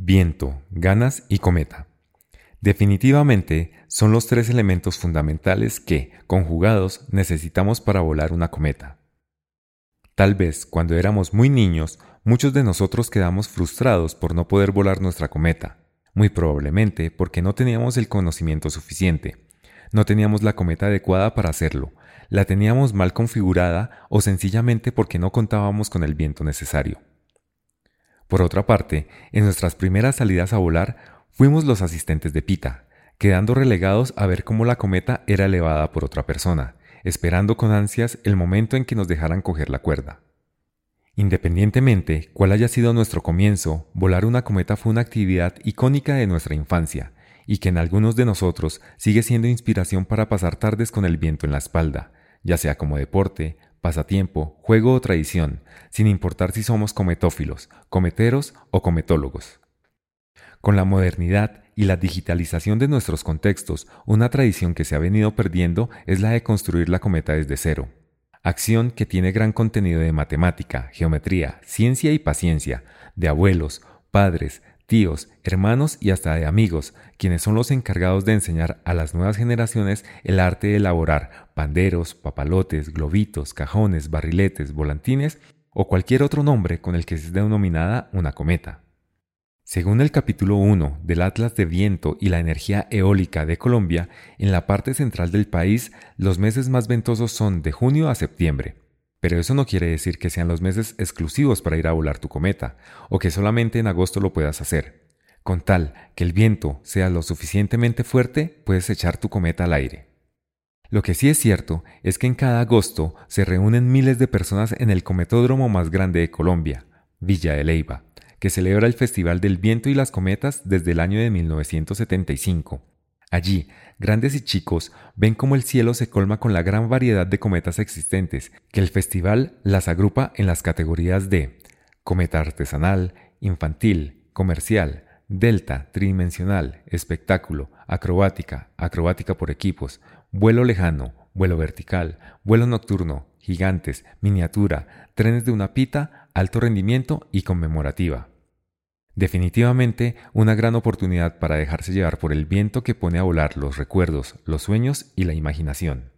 Viento, ganas y cometa. Definitivamente son los tres elementos fundamentales que, conjugados, necesitamos para volar una cometa. Tal vez cuando éramos muy niños, muchos de nosotros quedamos frustrados por no poder volar nuestra cometa, muy probablemente porque no teníamos el conocimiento suficiente. No teníamos la cometa adecuada para hacerlo, la teníamos mal configurada o sencillamente porque no contábamos con el viento necesario. Por otra parte, en nuestras primeras salidas a volar, fuimos los asistentes de Pita, quedando relegados a ver cómo la cometa era elevada por otra persona, esperando con ansias el momento en que nos dejaran coger la cuerda. Independientemente cuál haya sido nuestro comienzo, volar una cometa fue una actividad icónica de nuestra infancia, y que en algunos de nosotros sigue siendo inspiración para pasar tardes con el viento en la espalda, ya sea como deporte, pasatiempo, juego o tradición, sin importar si somos cometófilos, cometeros o cometólogos. Con la modernidad y la digitalización de nuestros contextos, una tradición que se ha venido perdiendo es la de construir la cometa desde cero. Acción que tiene gran contenido de matemática, geometría, ciencia y paciencia, de abuelos, padres, tíos, hermanos y hasta de amigos, quienes son los encargados de enseñar a las nuevas generaciones el arte de elaborar panderos, papalotes, globitos, cajones, barriletes, volantines o cualquier otro nombre con el que se denominada una cometa. Según el capítulo 1 del Atlas de Viento y la Energía Eólica de Colombia, en la parte central del país los meses más ventosos son de junio a septiembre, pero eso no quiere decir que sean los meses exclusivos para ir a volar tu cometa, o que solamente en agosto lo puedas hacer. Con tal que el viento sea lo suficientemente fuerte, puedes echar tu cometa al aire. Lo que sí es cierto es que en cada agosto se reúnen miles de personas en el cometódromo más grande de Colombia, Villa de Leyva, que celebra el Festival del Viento y las Cometas desde el año de 1975 Allí, grandes y chicos ven cómo el cielo se colma con la gran variedad de cometas existentes, que el festival las agrupa en las categorías de cometa artesanal, infantil, comercial, delta, tridimensional, espectáculo, acrobática, acrobática por equipos, vuelo lejano, vuelo vertical, vuelo nocturno, gigantes, miniatura, trenes de una pita, alto rendimiento y conmemorativa. Definitivamente una gran oportunidad para dejarse llevar por el viento que pone a volar los recuerdos, los sueños y la imaginación.